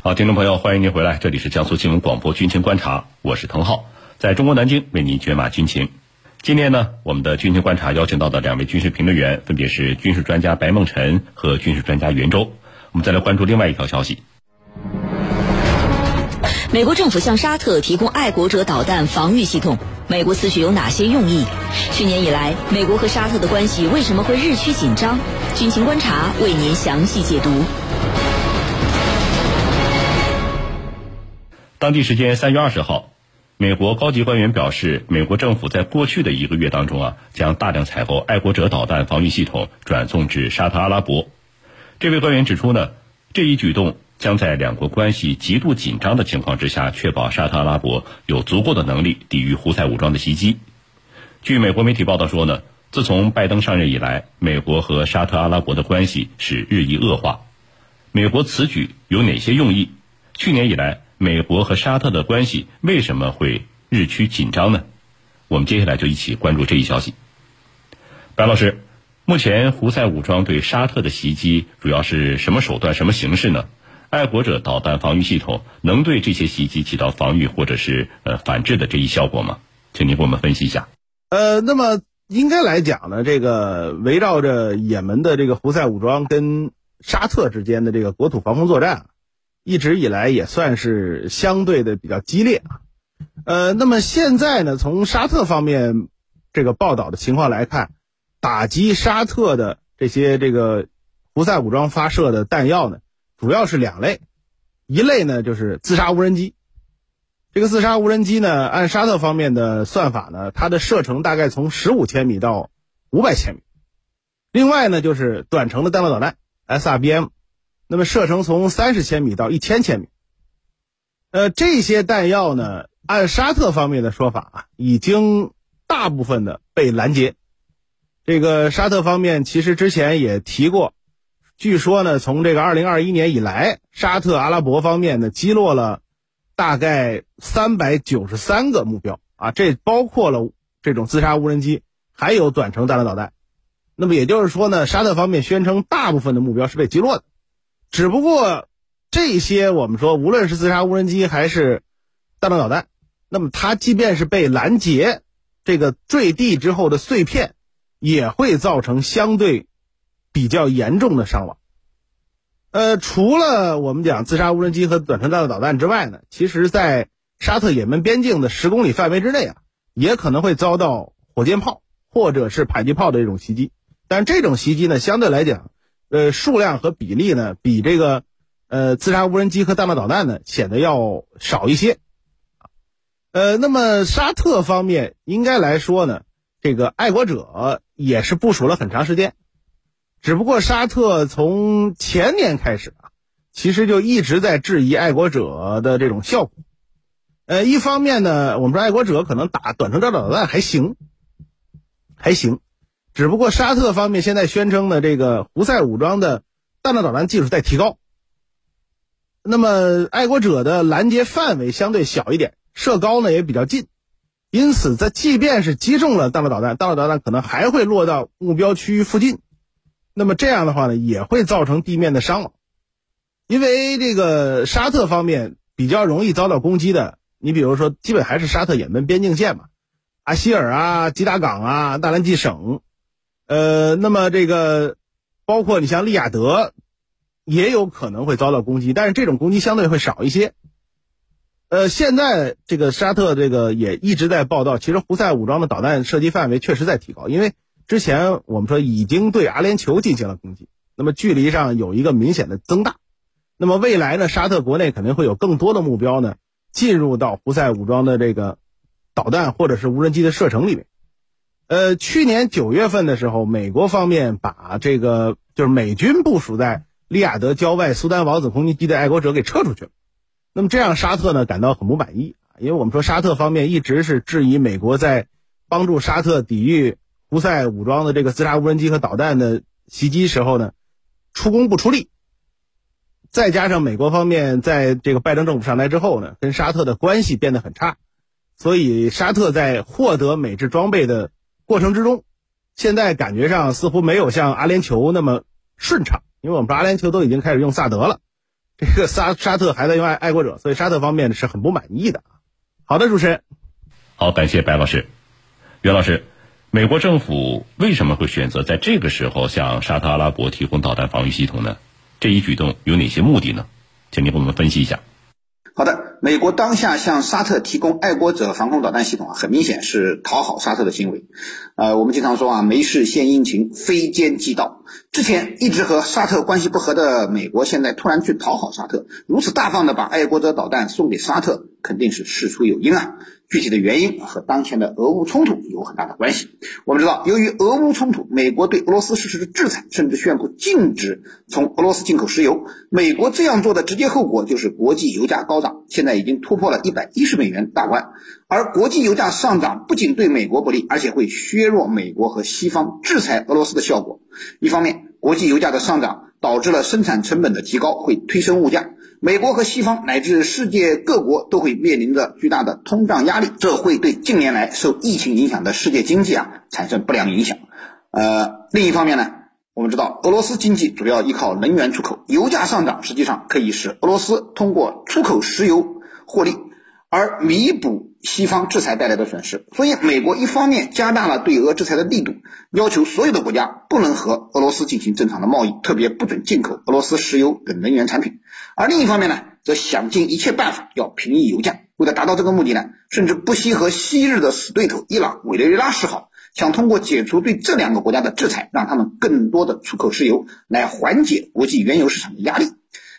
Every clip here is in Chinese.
好，听众朋友，欢迎您回来，这里是江苏新闻广播军情观察，我是滕浩，在中国南京为您解码军情。今天呢，我们的军情观察邀请到的两位军事评论员分别是军事专家白梦辰和军事专家袁周。我们再来关注另外一条消息。美国政府向沙特提供爱国者导弹防御系统，美国此举有哪些用意？去年以来，美国和沙特的关系为什么会日趋紧张？军情观察为您详细解读。当地时间三月二十号，美国高级官员表示，美国政府在过去的一个月当中啊，将大量采购爱国者导弹防御系统转送至沙特阿拉伯。这位官员指出呢，这一举动。将在两国关系极度紧张的情况之下，确保沙特阿拉伯有足够的能力抵御胡塞武装的袭击。据美国媒体报道说呢，自从拜登上任以来，美国和沙特阿拉伯的关系是日益恶化。美国此举有哪些用意？去年以来，美国和沙特的关系为什么会日趋紧张呢？我们接下来就一起关注这一消息。白老师，目前胡塞武装对沙特的袭击主要是什么手段、什么形式呢？爱国者导弹防御系统能对这些袭击起到防御或者是呃反制的这一效果吗？请您给我们分析一下。呃，那么应该来讲呢，这个围绕着也门的这个胡塞武装跟沙特之间的这个国土防空作战，一直以来也算是相对的比较激烈啊。呃，那么现在呢，从沙特方面这个报道的情况来看，打击沙特的这些这个胡塞武装发射的弹药呢。主要是两类，一类呢就是自杀无人机。这个自杀无人机呢，按沙特方面的算法呢，它的射程大概从十五千米到五百千米。另外呢就是短程的弹道导弹 SRBM，那么射程从三十千米到一千千米。呃，这些弹药呢，按沙特方面的说法啊，已经大部分的被拦截。这个沙特方面其实之前也提过。据说呢，从这个二零二一年以来，沙特阿拉伯方面呢击落了大概三百九十三个目标啊，这包括了这种自杀无人机，还有短程弹道导弹。那么也就是说呢，沙特方面宣称大部分的目标是被击落的，只不过这些我们说，无论是自杀无人机还是弹道导弹，那么它即便是被拦截，这个坠地之后的碎片也会造成相对。比较严重的伤亡。呃，除了我们讲自杀无人机和短程弹道导弹之外呢，其实，在沙特也门边境的十公里范围之内啊，也可能会遭到火箭炮或者是迫击炮的这种袭击。但这种袭击呢，相对来讲，呃，数量和比例呢，比这个呃自杀无人机和弹道导弹呢显得要少一些。呃，那么沙特方面应该来说呢，这个爱国者也是部署了很长时间。只不过沙特从前年开始啊，其实就一直在质疑爱国者的这种效果。呃，一方面呢，我们说爱国者可能打短程弹道导弹还行，还行。只不过沙特方面现在宣称的这个胡塞武装的弹道导弹技术在提高。那么爱国者的拦截范围相对小一点，射高呢也比较近，因此在即便是击中了弹道导弹，弹道导弹可能还会落到目标区域附近。那么这样的话呢，也会造成地面的伤亡，因为这个沙特方面比较容易遭到攻击的，你比如说，基本还是沙特也门边境线嘛，阿希尔啊、吉达港啊、大兰济省，呃，那么这个包括你像利雅得，也有可能会遭到攻击，但是这种攻击相对会少一些。呃，现在这个沙特这个也一直在报道，其实胡塞武装的导弹射击范围确实在提高，因为。之前我们说已经对阿联酋进行了攻击，那么距离上有一个明显的增大。那么未来呢，沙特国内肯定会有更多的目标呢进入到胡塞武装的这个导弹或者是无人机的射程里面。呃，去年九月份的时候，美国方面把这个就是美军部署在利雅得郊外苏丹王子空军基地的爱国者给撤出去了。那么这样沙特呢感到很不满意因为我们说沙特方面一直是质疑美国在帮助沙特抵御。胡塞武装的这个自杀无人机和导弹的袭击时候呢，出工不出力，再加上美国方面在这个拜登政府上台之后呢，跟沙特的关系变得很差，所以沙特在获得美制装备的过程之中，现在感觉上似乎没有像阿联酋那么顺畅，因为我们说阿联酋都已经开始用萨德了，这个沙沙特还在用爱爱国者，所以沙特方面是很不满意的。好的，主持人，好，感谢白老师，袁老师，美国政府为什么会选择在这个时候向沙特阿拉伯提供导弹防御系统呢？这一举动有哪些目的呢？请您给我们分析一下。好的，美国当下向沙特提供爱国者防空导弹系统啊，很明显是讨好沙特的行为。呃，我们经常说啊，没事献殷勤，非奸即盗。之前一直和沙特关系不和的美国，现在突然去讨好沙特，如此大方的把爱国者导弹送给沙特，肯定是事出有因啊。具体的原因和当前的俄乌冲突有很大的关系。我们知道，由于俄乌冲突，美国对俄罗斯实施的制裁，甚至宣布禁止从俄罗斯进口石油。美国这样做的直接后果就是国际油价高涨，现在已经突破了一百一十美元大关。而国际油价上涨不仅对美国不利，而且会削弱美国和西方制裁俄罗斯的效果。一方面，国际油价的上涨导致了生产成本的提高，会推升物价。美国和西方乃至世界各国都会面临着巨大的通胀压力，这会对近年来受疫情影响的世界经济啊产生不良影响。呃，另一方面呢，我们知道俄罗斯经济主要依靠能源出口，油价上涨实际上可以使俄罗斯通过出口石油获利，而弥补西方制裁带来的损失。所以，美国一方面加大了对俄制裁的力度，要求所有的国家不能和俄罗斯进行正常的贸易，特别不准进口俄罗斯石油等能源产品。而另一方面呢，则想尽一切办法要平抑油价。为了达到这个目的呢，甚至不惜和昔日的死对头伊朗、委内瑞拉示好，想通过解除对这两个国家的制裁，让他们更多的出口石油，来缓解国际原油市场的压力。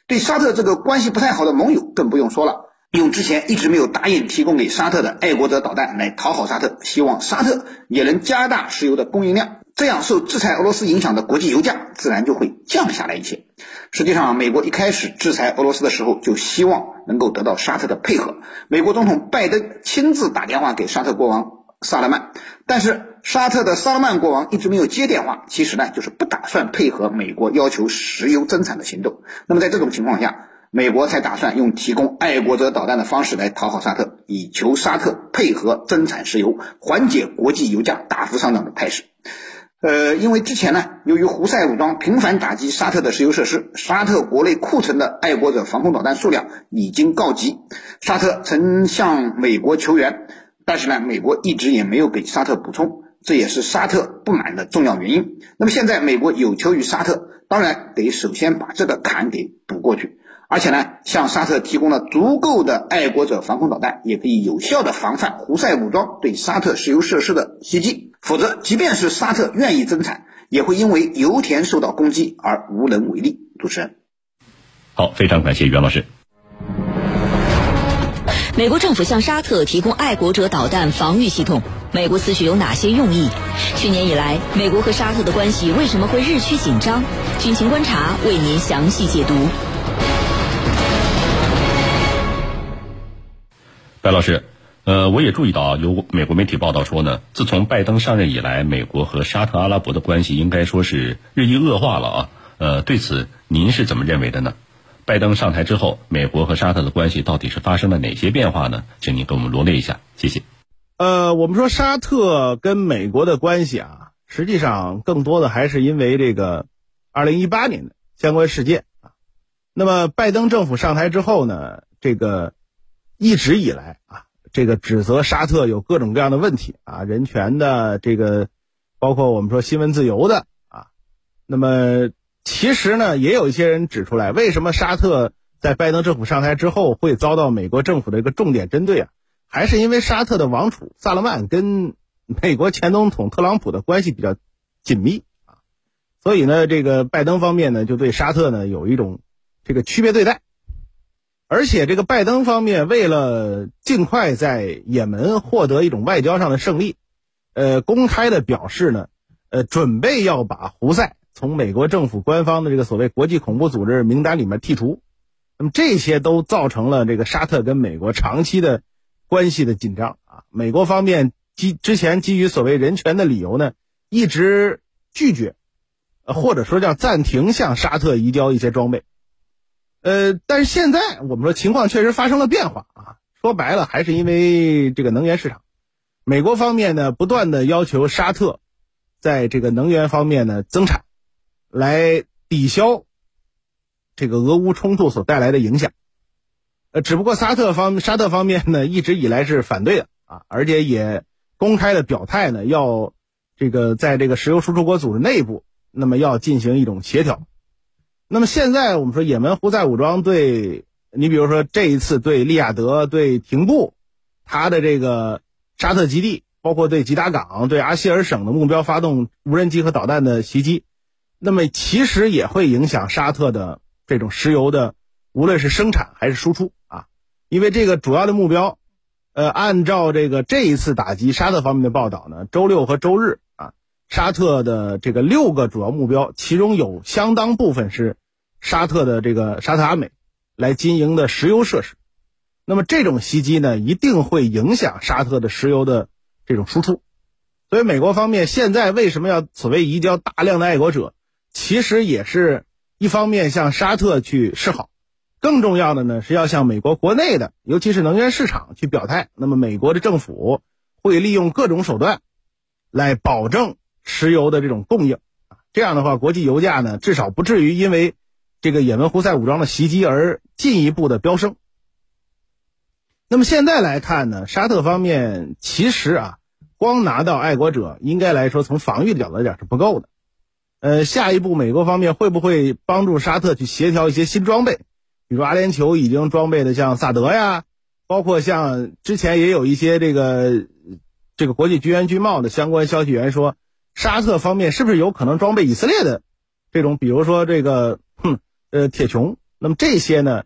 对沙特这个关系不太好的盟友，更不用说了，用之前一直没有答应提供给沙特的爱国者导弹来讨好沙特，希望沙特也能加大石油的供应量。这样受制裁俄罗斯影响的国际油价自然就会降下来一些。实际上，美国一开始制裁俄罗斯的时候，就希望能够得到沙特的配合。美国总统拜登亲自打电话给沙特国王萨勒曼，但是沙特的萨勒曼国王一直没有接电话。其实呢，就是不打算配合美国要求石油增产的行动。那么在这种情况下，美国才打算用提供爱国者导弹的方式来讨好沙特，以求沙特配合增产石油，缓解国际油价大幅上涨的态势。呃，因为之前呢，由于胡塞武装频繁打击沙特的石油设施，沙特国内库存的爱国者防空导弹数量已经告急。沙特曾向美国求援，但是呢，美国一直也没有给沙特补充，这也是沙特不满的重要原因。那么现在美国有求于沙特，当然得首先把这个坎给补过去。而且呢，向沙特提供了足够的爱国者防空导弹，也可以有效的防范胡塞武装对沙特石油设施的袭击。否则，即便是沙特愿意增产，也会因为油田受到攻击而无能为力。主持人，好，非常感谢袁老师。美国政府向沙特提供爱国者导弹防御系统，美国此举有哪些用意？去年以来，美国和沙特的关系为什么会日趋紧张？军情观察为您详细解读。白老师，呃，我也注意到啊有美国媒体报道说呢，自从拜登上任以来，美国和沙特阿拉伯的关系应该说是日益恶化了啊。呃，对此您是怎么认为的呢？拜登上台之后，美国和沙特的关系到底是发生了哪些变化呢？请您给我们罗列一下，谢谢。呃，我们说沙特跟美国的关系啊，实际上更多的还是因为这个二零一八年的相关事件啊。那么拜登政府上台之后呢，这个。一直以来啊，这个指责沙特有各种各样的问题啊，人权的这个，包括我们说新闻自由的啊。那么其实呢，也有一些人指出来，为什么沙特在拜登政府上台之后会遭到美国政府的一个重点针对啊？还是因为沙特的王储萨勒曼跟美国前总统特朗普的关系比较紧密啊，所以呢，这个拜登方面呢，就对沙特呢有一种这个区别对待。而且，这个拜登方面为了尽快在也门获得一种外交上的胜利，呃，公开的表示呢，呃，准备要把胡塞从美国政府官方的这个所谓国际恐怖组织名单里面剔除。那么这些都造成了这个沙特跟美国长期的关系的紧张啊。美国方面基之前基于所谓人权的理由呢，一直拒绝，或者说叫暂停向沙特移交一些装备。呃，但是现在我们说情况确实发生了变化啊。说白了，还是因为这个能源市场，美国方面呢不断的要求沙特在这个能源方面呢增产，来抵消这个俄乌冲突所带来的影响。呃，只不过沙特方沙特方面呢，一直以来是反对的啊，而且也公开的表态呢，要这个在这个石油输出国组织内部，那么要进行一种协调。那么现在我们说，也门胡塞武装对你比如说这一次对利雅得、对廷布，他的这个沙特基地，包括对吉达港、对阿希尔省的目标发动无人机和导弹的袭击，那么其实也会影响沙特的这种石油的，无论是生产还是输出啊。因为这个主要的目标，呃，按照这个这一次打击沙特方面的报道呢，周六和周日啊，沙特的这个六个主要目标，其中有相当部分是沙特的这个沙特阿美来经营的石油设施。那么这种袭击呢，一定会影响沙特的石油的这种输出。所以美国方面现在为什么要所谓移交大量的爱国者，其实也是一方面向沙特去示好。更重要的呢，是要向美国国内的，尤其是能源市场去表态。那么，美国的政府会利用各种手段，来保证石油的这种供应。这样的话，国际油价呢，至少不至于因为这个也门胡塞武装的袭击而进一步的飙升。那么现在来看呢，沙特方面其实啊，光拿到爱国者，应该来说从防御的角度来讲是不够的。呃，下一步美国方面会不会帮助沙特去协调一些新装备？比如阿联酋已经装备的像萨德呀，包括像之前也有一些这个这个国际军援军贸的相关消息源说，沙特方面是不是有可能装备以色列的这种，比如说这个哼呃铁穹？那么这些呢，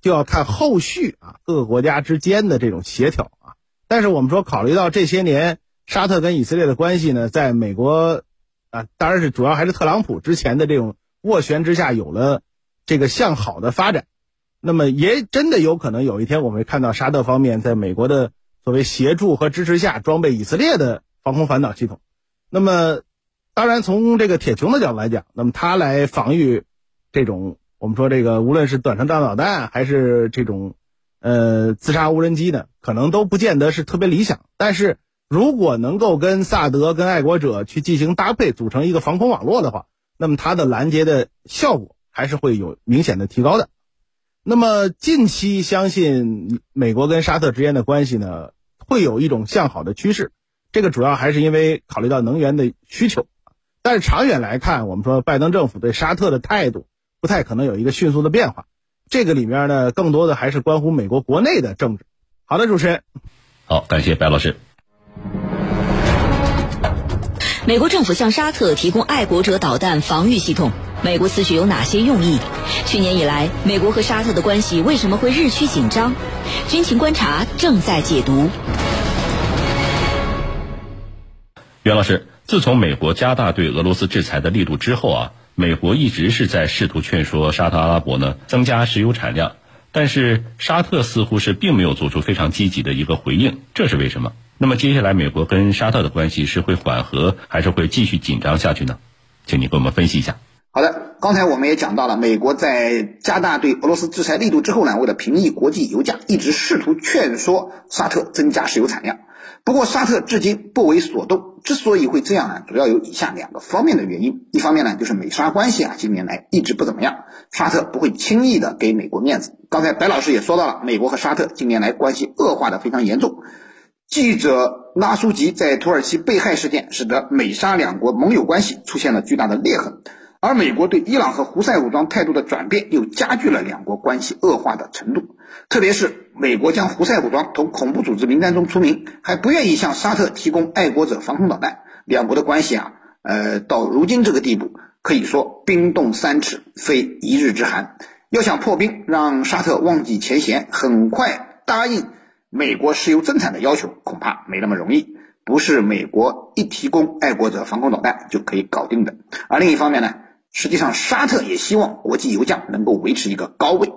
就要看后续啊各个国家之间的这种协调啊。但是我们说，考虑到这些年沙特跟以色列的关系呢，在美国啊，当然是主要还是特朗普之前的这种斡旋之下，有了这个向好的发展。那么也真的有可能有一天我们会看到沙特方面在美国的所谓协助和支持下装备以色列的防空反导系统。那么，当然从这个铁穹的角度来讲，那么它来防御这种我们说这个无论是短程弹道导弹还是这种呃自杀无人机呢，可能都不见得是特别理想。但是如果能够跟萨德跟爱国者去进行搭配，组成一个防空网络的话，那么它的拦截的效果还是会有明显的提高的。那么近期相信美国跟沙特之间的关系呢，会有一种向好的趋势。这个主要还是因为考虑到能源的需求。但是长远来看，我们说拜登政府对沙特的态度不太可能有一个迅速的变化。这个里面呢，更多的还是关乎美国国内的政治。好的，主持人。好，感谢白老师。美国政府向沙特提供爱国者导弹防御系统。美国此举有哪些用意？去年以来，美国和沙特的关系为什么会日趋紧张？军情观察正在解读。袁老师，自从美国加大对俄罗斯制裁的力度之后啊，美国一直是在试图劝说沙特阿拉伯呢增加石油产量，但是沙特似乎是并没有做出非常积极的一个回应，这是为什么？那么接下来美国跟沙特的关系是会缓和，还是会继续紧张下去呢？请你给我们分析一下。好的，刚才我们也讲到了，美国在加大对俄罗斯制裁力度之后呢，为了平抑国际油价，一直试图劝说沙特增加石油产量。不过沙特至今不为所动。之所以会这样呢，主要有以下两个方面的原因。一方面呢，就是美沙关系啊，近年来一直不怎么样，沙特不会轻易的给美国面子。刚才白老师也说到了，美国和沙特近年来关系恶化的非常严重。记者拉苏吉在土耳其被害事件，使得美沙两国盟友关系出现了巨大的裂痕。而美国对伊朗和胡塞武装态度的转变，又加剧了两国关系恶化的程度。特别是美国将胡塞武装从恐怖组织名单中除名，还不愿意向沙特提供爱国者防空导弹，两国的关系啊，呃，到如今这个地步，可以说冰冻三尺，非一日之寒。要想破冰，让沙特忘记前嫌，很快答应美国石油增产的要求，恐怕没那么容易。不是美国一提供爱国者防空导弹就可以搞定的。而另一方面呢？实际上，沙特也希望国际油价能够维持一个高位。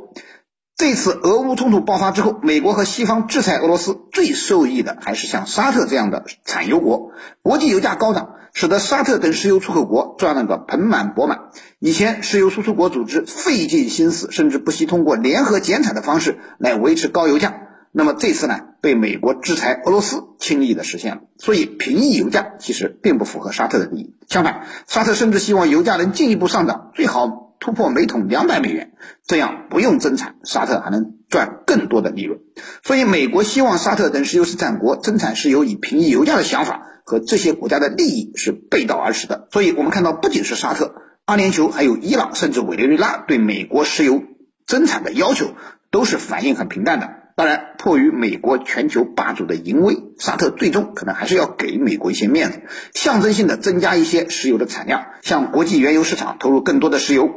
这次俄乌冲突爆发之后，美国和西方制裁俄罗斯，最受益的还是像沙特这样的产油国。国际油价高涨，使得沙特等石油出口国赚了个盆满钵满。以前石油输出国组织费尽心思，甚至不惜通过联合减产的方式来维持高油价。那么这次呢，被美国制裁俄罗斯，轻易的实现了，所以平抑油价其实并不符合沙特的利益。相反，沙特甚至希望油价能进一步上涨，最好突破每桶两百美元，这样不用增产，沙特还能赚更多的利润。所以，美国希望沙特等石油生产国增产石油以平抑油价的想法，和这些国家的利益是背道而驰的。所以我们看到，不仅是沙特、阿联酋，还有伊朗，甚至委内瑞拉对美国石油增产的要求，都是反应很平淡的。当然，迫于美国全球霸主的淫威，沙特最终可能还是要给美国一些面子，象征性的增加一些石油的产量，向国际原油市场投入更多的石油。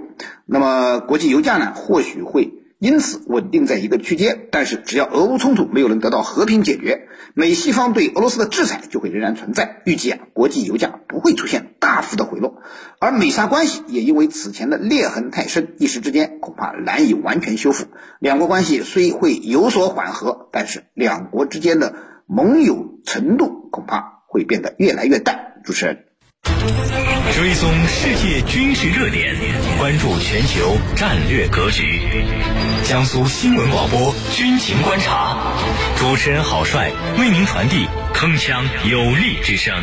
那么，国际油价呢，或许会。因此稳定在一个区间，但是只要俄乌冲突没有能得到和平解决，美西方对俄罗斯的制裁就会仍然存在。预计啊，国际油价不会出现大幅的回落，而美沙关系也因为此前的裂痕太深，一时之间恐怕难以完全修复。两国关系虽会有所缓和，但是两国之间的盟友程度恐怕会变得越来越淡。主持人。追踪世界军事热点，关注全球战略格局。江苏新闻广播军情观察，主持人郝帅为您传递铿锵有力之声。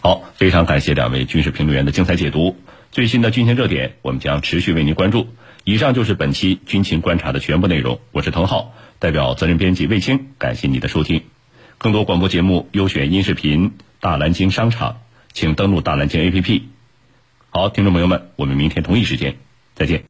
好，非常感谢两位军事评论员的精彩解读。最新的军情热点，我们将持续为您关注。以上就是本期军情观察的全部内容。我是滕浩，代表责任编辑卫青，感谢你的收听。更多广播节目优选音视频，大蓝鲸商场，请登录大蓝鲸 APP。好，听众朋友们，我们明天同一时间再见。